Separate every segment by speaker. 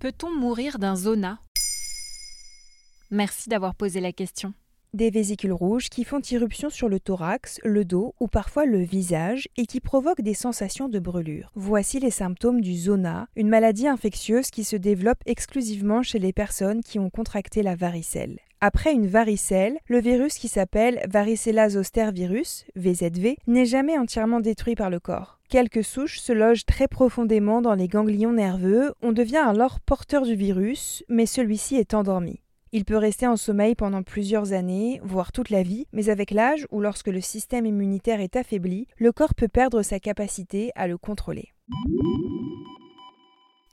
Speaker 1: Peut-on mourir d'un zona? Merci d'avoir posé la question.
Speaker 2: Des vésicules rouges qui font irruption sur le thorax, le dos ou parfois le visage et qui provoquent des sensations de brûlure. Voici les symptômes du zona, une maladie infectieuse qui se développe exclusivement chez les personnes qui ont contracté la varicelle. Après une varicelle, le virus qui s'appelle varicella zoster virus, VZV, n'est jamais entièrement détruit par le corps. Quelques souches se logent très profondément dans les ganglions nerveux, on devient alors porteur du virus, mais celui-ci est endormi. Il peut rester en sommeil pendant plusieurs années, voire toute la vie, mais avec l'âge ou lorsque le système immunitaire est affaibli, le corps peut perdre sa capacité à le contrôler.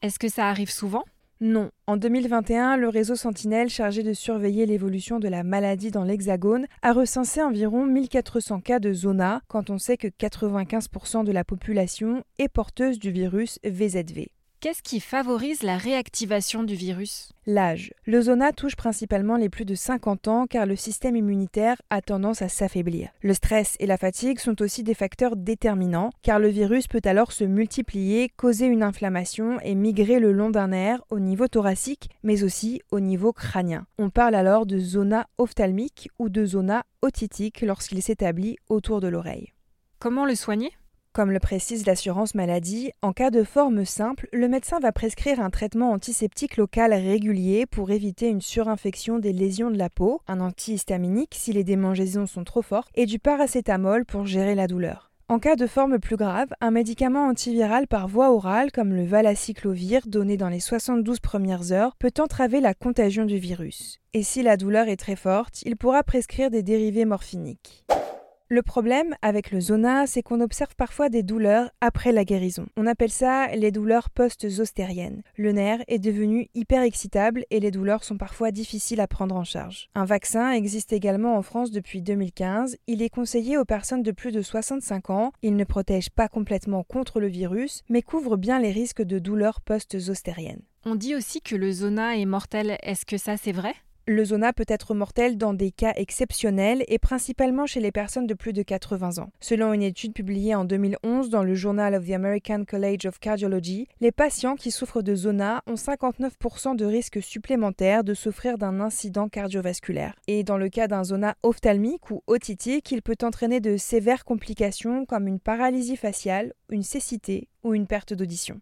Speaker 1: Est-ce que ça arrive souvent?
Speaker 2: Non. En 2021, le réseau Sentinelle chargé de surveiller l'évolution de la maladie dans l'Hexagone a recensé environ 1400 cas de zona quand on sait que 95% de la population est porteuse du virus VZV.
Speaker 1: Qu'est-ce qui favorise la réactivation du virus?
Speaker 2: L'âge. Le zona touche principalement les plus de 50 ans car le système immunitaire a tendance à s'affaiblir. Le stress et la fatigue sont aussi des facteurs déterminants car le virus peut alors se multiplier, causer une inflammation et migrer le long d'un nerf au niveau thoracique mais aussi au niveau crânien. On parle alors de zona ophtalmique ou de zona otitique lorsqu'il s'établit autour de l'oreille.
Speaker 1: Comment le soigner?
Speaker 2: Comme le précise l'assurance maladie, en cas de forme simple, le médecin va prescrire un traitement antiseptique local régulier pour éviter une surinfection des lésions de la peau, un antihistaminique si les démangeaisons sont trop fortes, et du paracétamol pour gérer la douleur. En cas de forme plus grave, un médicament antiviral par voie orale comme le valacyclovir donné dans les 72 premières heures peut entraver la contagion du virus. Et si la douleur est très forte, il pourra prescrire des dérivés morphiniques. Le problème avec le zona, c'est qu'on observe parfois des douleurs après la guérison. On appelle ça les douleurs post-zostériennes. Le nerf est devenu hyper excitable et les douleurs sont parfois difficiles à prendre en charge. Un vaccin existe également en France depuis 2015. Il est conseillé aux personnes de plus de 65 ans. Il ne protège pas complètement contre le virus, mais couvre bien les risques de douleurs post-zostériennes.
Speaker 1: On dit aussi que le zona est mortel. Est-ce que ça c'est vrai?
Speaker 2: Le zona peut être mortel dans des cas exceptionnels et principalement chez les personnes de plus de 80 ans. Selon une étude publiée en 2011 dans le Journal of the American College of Cardiology, les patients qui souffrent de zona ont 59% de risque supplémentaire de souffrir d'un incident cardiovasculaire. Et dans le cas d'un zona ophtalmique ou otitique, il peut entraîner de sévères complications comme une paralysie faciale, une cécité ou une perte d'audition.